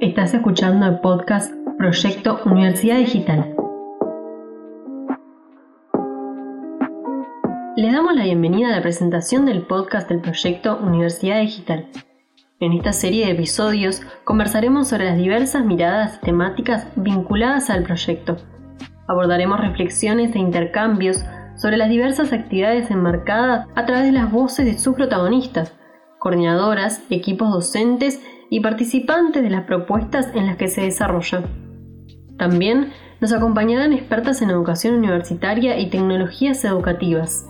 Estás escuchando el podcast Proyecto Universidad Digital. Le damos la bienvenida a la presentación del podcast del proyecto Universidad Digital. En esta serie de episodios conversaremos sobre las diversas miradas temáticas vinculadas al proyecto. Abordaremos reflexiones e intercambios sobre las diversas actividades enmarcadas a través de las voces de sus protagonistas, coordinadoras, equipos docentes y participantes de las propuestas en las que se desarrolla. También nos acompañarán expertas en educación universitaria y tecnologías educativas.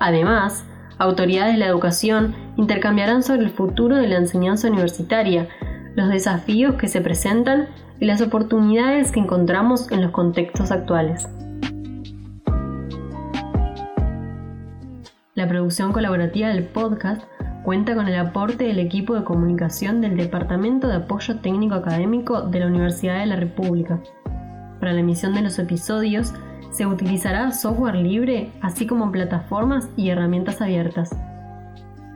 Además, autoridades de la educación intercambiarán sobre el futuro de la enseñanza universitaria, los desafíos que se presentan y las oportunidades que encontramos en los contextos actuales. La producción colaborativa del podcast cuenta con el aporte del equipo de comunicación del Departamento de Apoyo Técnico Académico de la Universidad de la República. Para la emisión de los episodios se utilizará software libre, así como plataformas y herramientas abiertas.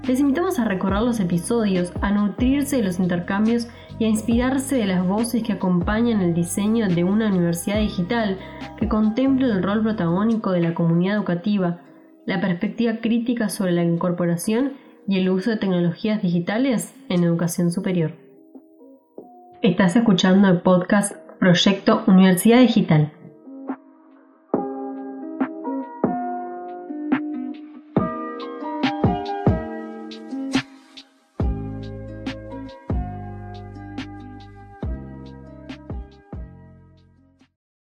Les invitamos a recorrer los episodios, a nutrirse de los intercambios y a inspirarse de las voces que acompañan el diseño de una universidad digital que contemple el rol protagónico de la comunidad educativa, la perspectiva crítica sobre la incorporación y el uso de tecnologías digitales en educación superior. Estás escuchando el podcast Proyecto Universidad Digital.